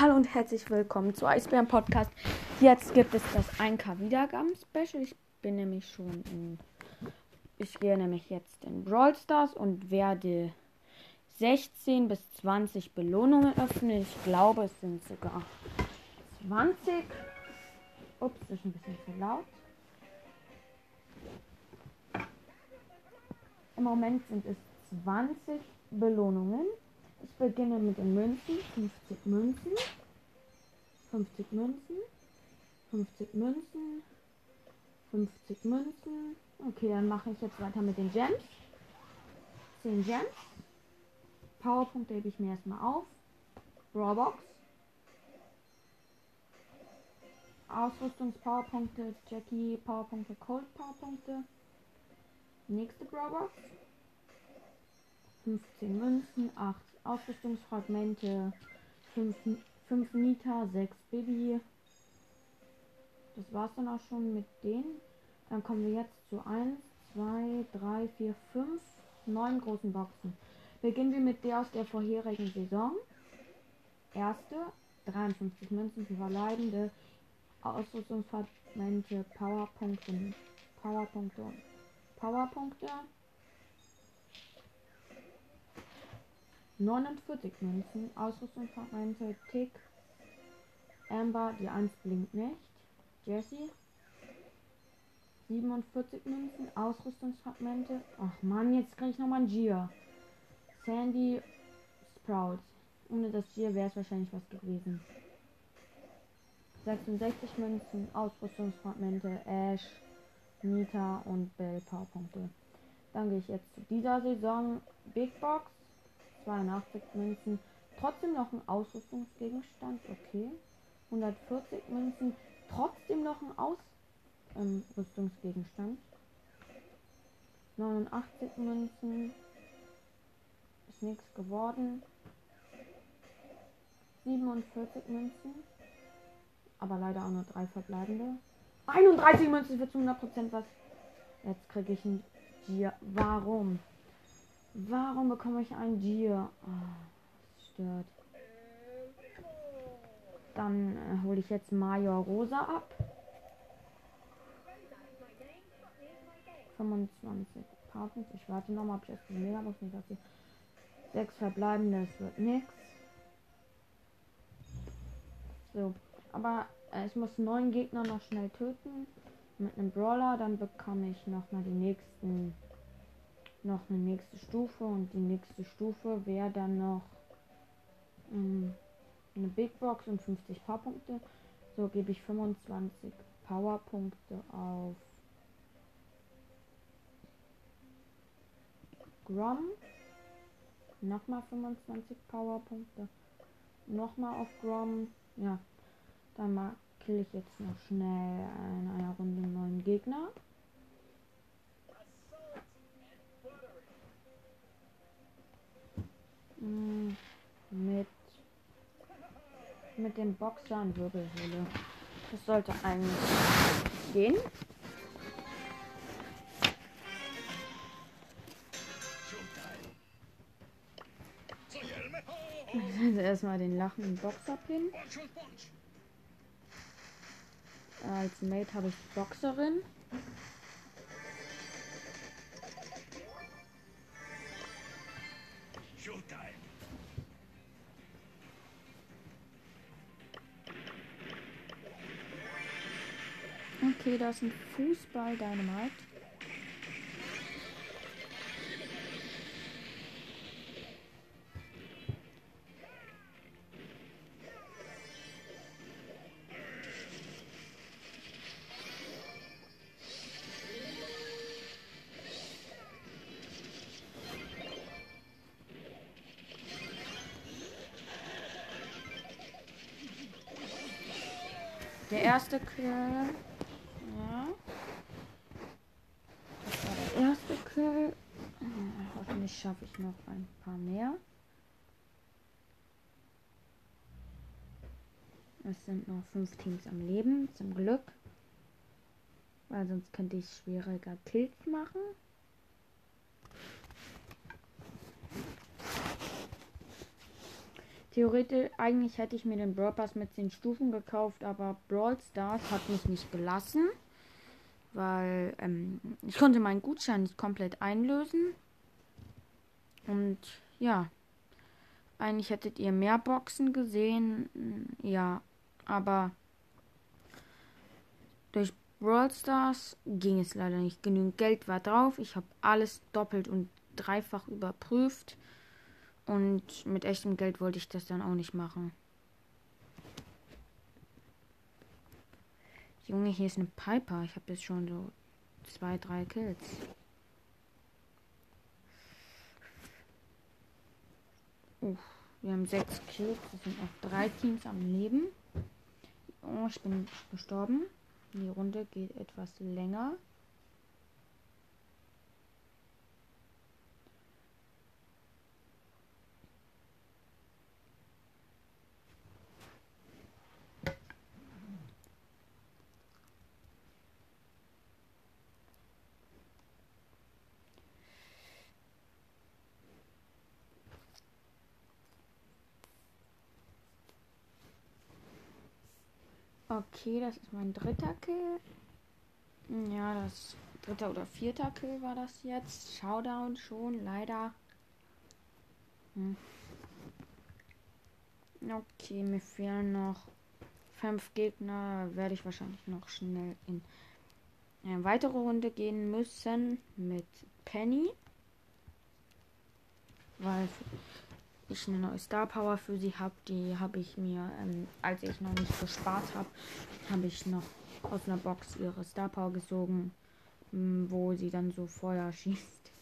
Hallo und herzlich willkommen zu Eisbären Podcast. Jetzt gibt es das 1K Wiedergaben Special. Ich bin nämlich schon in. Ich gehe nämlich jetzt in Brawl Stars und werde 16 bis 20 Belohnungen öffnen. Ich glaube, es sind sogar 20. Ups, das ist ein bisschen zu laut. Im Moment sind es 20 Belohnungen. Ich beginne mit den Münzen. 50 Münzen. 50 Münzen. 50 Münzen. 50 Münzen. Okay, dann mache ich jetzt weiter mit den Gems. 10 Gems. Powerpunkte hebe ich mir erstmal auf. Brawlbox. Ausrüstungs-Powerpunkte, Jackie, Powerpunkte, Cold Powerpunkte. Nächste Brawlbox. 15 Münzen, 8 Ausrüstungsfragmente, 5, 5 Nita, 6 Bibi. Das war's dann auch schon mit denen. Dann kommen wir jetzt zu 1, 2, 3, 4, 5, 9 großen Boxen. Beginnen wir mit der aus der vorherigen Saison. Erste, 53 Münzen für Verleidende, Ausrüstungsfragmente, Powerpunkte, Powerpunkte Powerpunkte. 49 Münzen, Ausrüstungsfragmente, Tick, Amber, die 1 blinkt nicht, Jessie, 47 Münzen, Ausrüstungsfragmente, ach man, jetzt kriege ich nochmal ein Gier, Sandy, Sprout, ohne das Gier wäre es wahrscheinlich was gewesen. 66 Münzen, Ausrüstungsfragmente, Ash, Nita und Bell Powerpunkte. Dann gehe ich jetzt zu dieser Saison. Big Box 82 Münzen. Trotzdem noch ein Ausrüstungsgegenstand. Okay. 140 Münzen. Trotzdem noch ein Ausrüstungsgegenstand. Ähm, 89 Münzen. Ist nichts geworden. 47 Münzen. Aber leider auch nur drei verbleibende. 31 Münzen für zu 100% was. Jetzt kriege ich ein Gier. Warum? Warum bekomme ich ein Gier? Oh, das stört. Dann äh, hole ich jetzt Major Rosa ab. 25 Partner. Ich warte nochmal, ob ich jetzt die Megabox nicht habe. Sechs verbleibende, es wird nichts. So, aber äh, ich muss neun Gegner noch schnell töten. Mit einem Brawler, dann bekomme ich noch mal die nächsten noch eine nächste Stufe und die nächste Stufe wäre dann noch ähm, eine Big Box und 50 Powerpunkte. So gebe ich 25 Powerpunkte auf Grom. Nochmal 25 Powerpunkte. Nochmal auf Grom. Ja, dann kill ich jetzt noch schnell in einer Runde einen neuen Gegner. Mit mit dem Boxer und Wirbelhöhle. Das sollte eigentlich gehen. Also erstmal den lachenden Boxer pin. Als Mate habe ich Boxerin. Da ist ein Fußball Dynamite. Der erste Kill. Das war der erste Kill. Hoffentlich schaffe ich noch ein paar mehr. Es sind noch fünf Teams am Leben, zum Glück. Weil sonst könnte ich schwieriger Kills machen. Theoretisch, eigentlich hätte ich mir den Brawl Pass mit 10 Stufen gekauft, aber Brawl Stars hat mich nicht gelassen, weil ähm, ich konnte meinen Gutschein nicht komplett einlösen. Und ja, eigentlich hättet ihr mehr Boxen gesehen, ja, aber durch Brawl Stars ging es leider nicht. Genügend Geld war drauf. Ich habe alles doppelt und dreifach überprüft. Und mit echtem Geld wollte ich das dann auch nicht machen. Junge, hier ist eine Piper. Ich habe jetzt schon so zwei, drei Kills. Uff, wir haben sechs Kills. Das sind auch drei Teams am Leben. Oh, ich bin gestorben. Die Runde geht etwas länger. Okay, das ist mein dritter Kill. Ja, das dritter oder vierter Kill war das jetzt. Showdown schon, leider. Hm. Okay, mir fehlen noch fünf Gegner. Werde ich wahrscheinlich noch schnell in eine weitere Runde gehen müssen mit Penny. Weil ich eine neue Star Power für sie habe. Die habe ich mir, ähm, als ich noch nicht gespart habe, habe ich noch aus einer Box ihre Star Power gesogen, ähm, wo sie dann so Feuer schießt.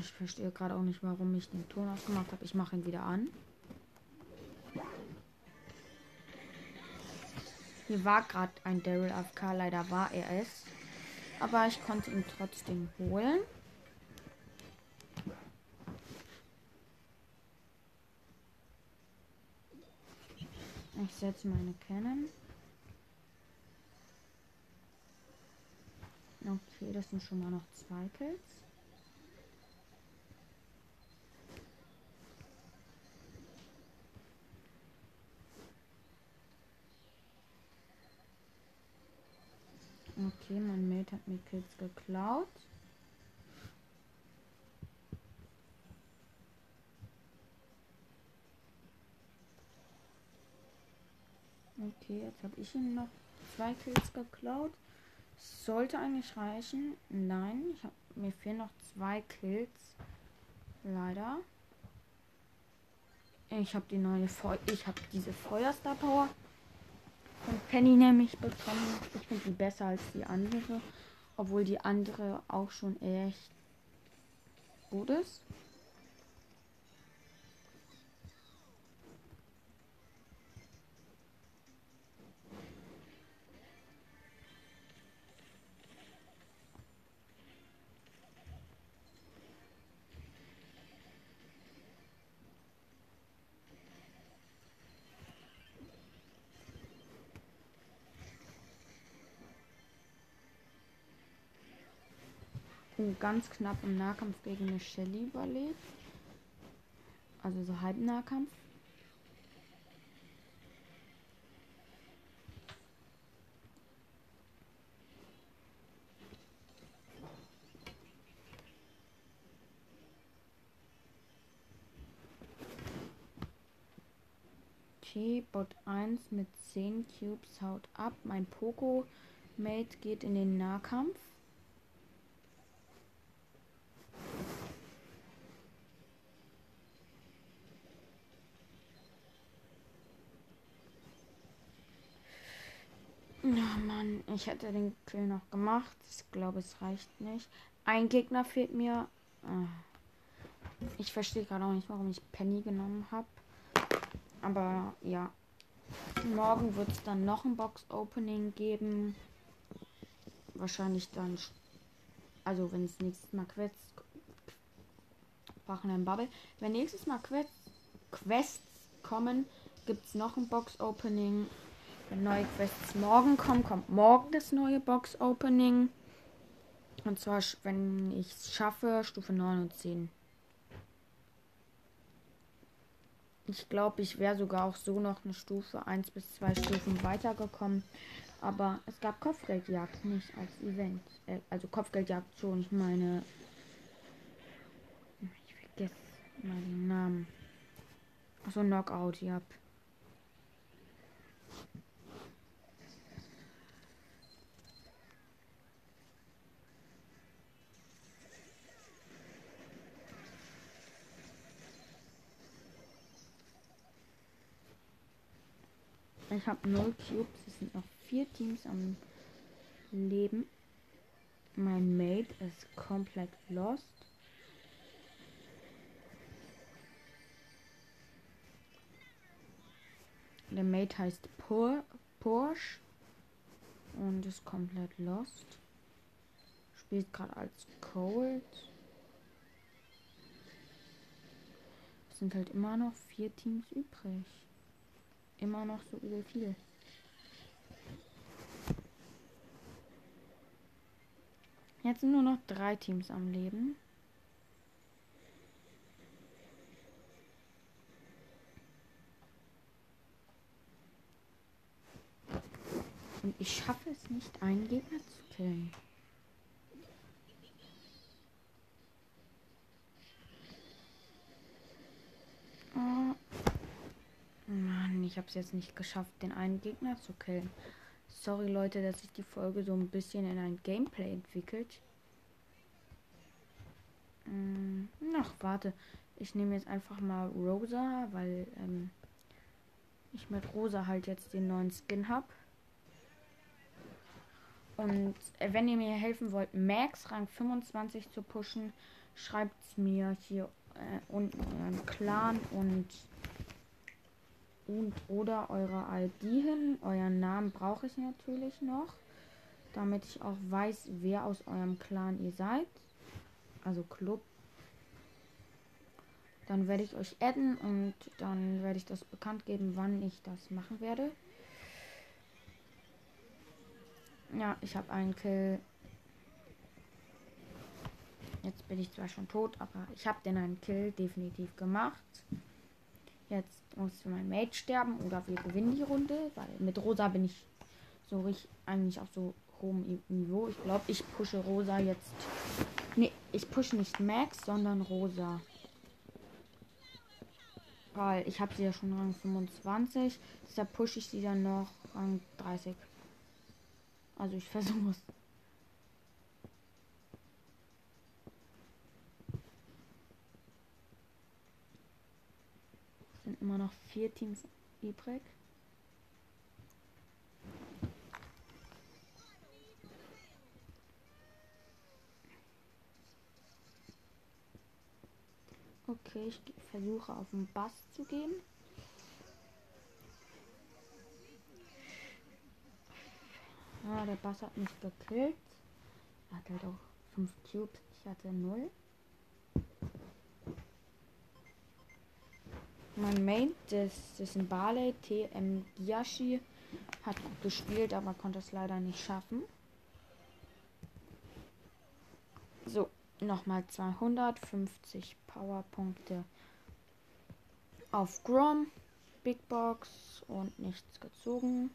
Ich verstehe gerade auch nicht, warum ich den Ton ausgemacht habe. Ich mache ihn wieder an. Hier war gerade ein Daryl AFK, leider war er es. Aber ich konnte ihn trotzdem holen. Ich setze meine Cannon. Okay, das sind schon mal noch zwei Kills. Okay, mein Mate hat mir Kills geklaut. Okay, jetzt habe ich ihm noch zwei Kills geklaut. Sollte eigentlich reichen. Nein, ich hab, mir fehlen noch zwei Kills. Leider. Ich habe die neue Feu ich habe diese Feuerstar Power von Penny nämlich bekommen. Ich finde die besser als die andere, obwohl die andere auch schon echt gut ist. Ganz knapp im Nahkampf gegen eine Shelly überlebt. Also so halb Nahkampf. Okay, Bot 1 mit 10 Cubes haut ab. Mein Poco-Mate geht in den Nahkampf. Ja, Mann, ich hätte den Kill noch gemacht. Ich glaube, es reicht nicht. Ein Gegner fehlt mir. Ah. Ich verstehe gerade auch nicht, warum ich Penny genommen habe. Aber ja. Morgen wird es dann noch ein Box-Opening geben. Wahrscheinlich dann. Also, wenn es nächstes Mal Quests. Brauchen ein Bubble. Wenn nächstes Mal Quests kommen, gibt es noch ein Box-Opening. Wenn neue Quests morgen kommen, kommt morgen das neue Box-Opening. Und zwar, wenn ich es schaffe, Stufe 9 und 10. Ich glaube, ich wäre sogar auch so noch eine Stufe 1 bis 2 Stufen weitergekommen. Aber es gab Kopfgeldjagd nicht als Event. Äh, also Kopfgeldjagd schon, ich meine. Ich vergesse meinen den Namen. Achso, Knockout, ja. Ich habe 0 Cubes. Es sind noch vier Teams am Leben. Mein Mate ist komplett lost. Der Mate heißt Por Porsche und ist komplett lost. Spielt gerade als Cold. Es sind halt immer noch vier Teams übrig immer noch so übel viel. Jetzt sind nur noch drei Teams am Leben. Und ich schaffe es nicht, einen Gegner zu killen. Ich habe es jetzt nicht geschafft, den einen Gegner zu killen. Sorry Leute, dass sich die Folge so ein bisschen in ein Gameplay entwickelt. Hm, ach, warte. Ich nehme jetzt einfach mal Rosa, weil ähm, ich mit Rosa halt jetzt den neuen Skin habe. Und äh, wenn ihr mir helfen wollt, Max Rang 25 zu pushen, schreibt es mir hier äh, unten euren Clan und und oder eure ID hin. Euren Namen brauche ich natürlich noch, damit ich auch weiß, wer aus eurem Clan ihr seid. Also Club. Dann werde ich euch adden und dann werde ich das bekannt geben, wann ich das machen werde. Ja, ich habe einen Kill. Jetzt bin ich zwar schon tot, aber ich habe den einen Kill definitiv gemacht. Jetzt muss mein Mate sterben oder wir gewinnen die Runde, weil mit Rosa bin ich so richtig eigentlich auf so hohem Niveau. Ich glaube, ich pushe Rosa jetzt. Nee, ich pushe nicht Max, sondern Rosa. Weil ich habe sie ja schon Rang 25. Deshalb pushe ich sie dann noch Rang 30. Also ich versuche es. sind immer noch vier Teams übrig. Okay, ich versuche auf den Bass zu gehen. Ja, der Bass hat mich gekillt. Er hat halt auch 5 Cubes. Ich hatte 0. Mein Main, das, das ist ein Barley, TM Giashi, hat gut gespielt, aber konnte es leider nicht schaffen. So, nochmal 250 Powerpunkte auf Grom, Big Box und nichts gezogen.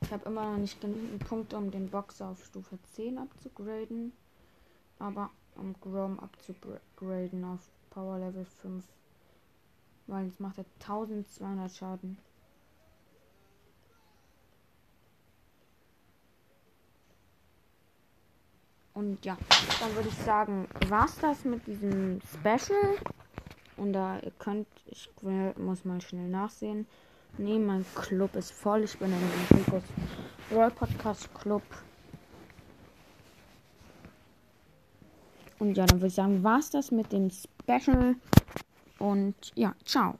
Ich habe immer noch nicht genügend Punkte, um den Box auf Stufe 10 abzugraden. Aber um Grom abzugraden auf Power Level 5. Weil jetzt macht er 1200 Schaden. Und ja, dann würde ich sagen, war's das mit diesem Special. Und da ihr könnt, ich muss mal schnell nachsehen. Nee, mein Club ist voll. Ich bin in dem Focus Royal Podcast Club. Und ja, dann würde ich sagen, war es das mit dem Special. Und ja, ciao.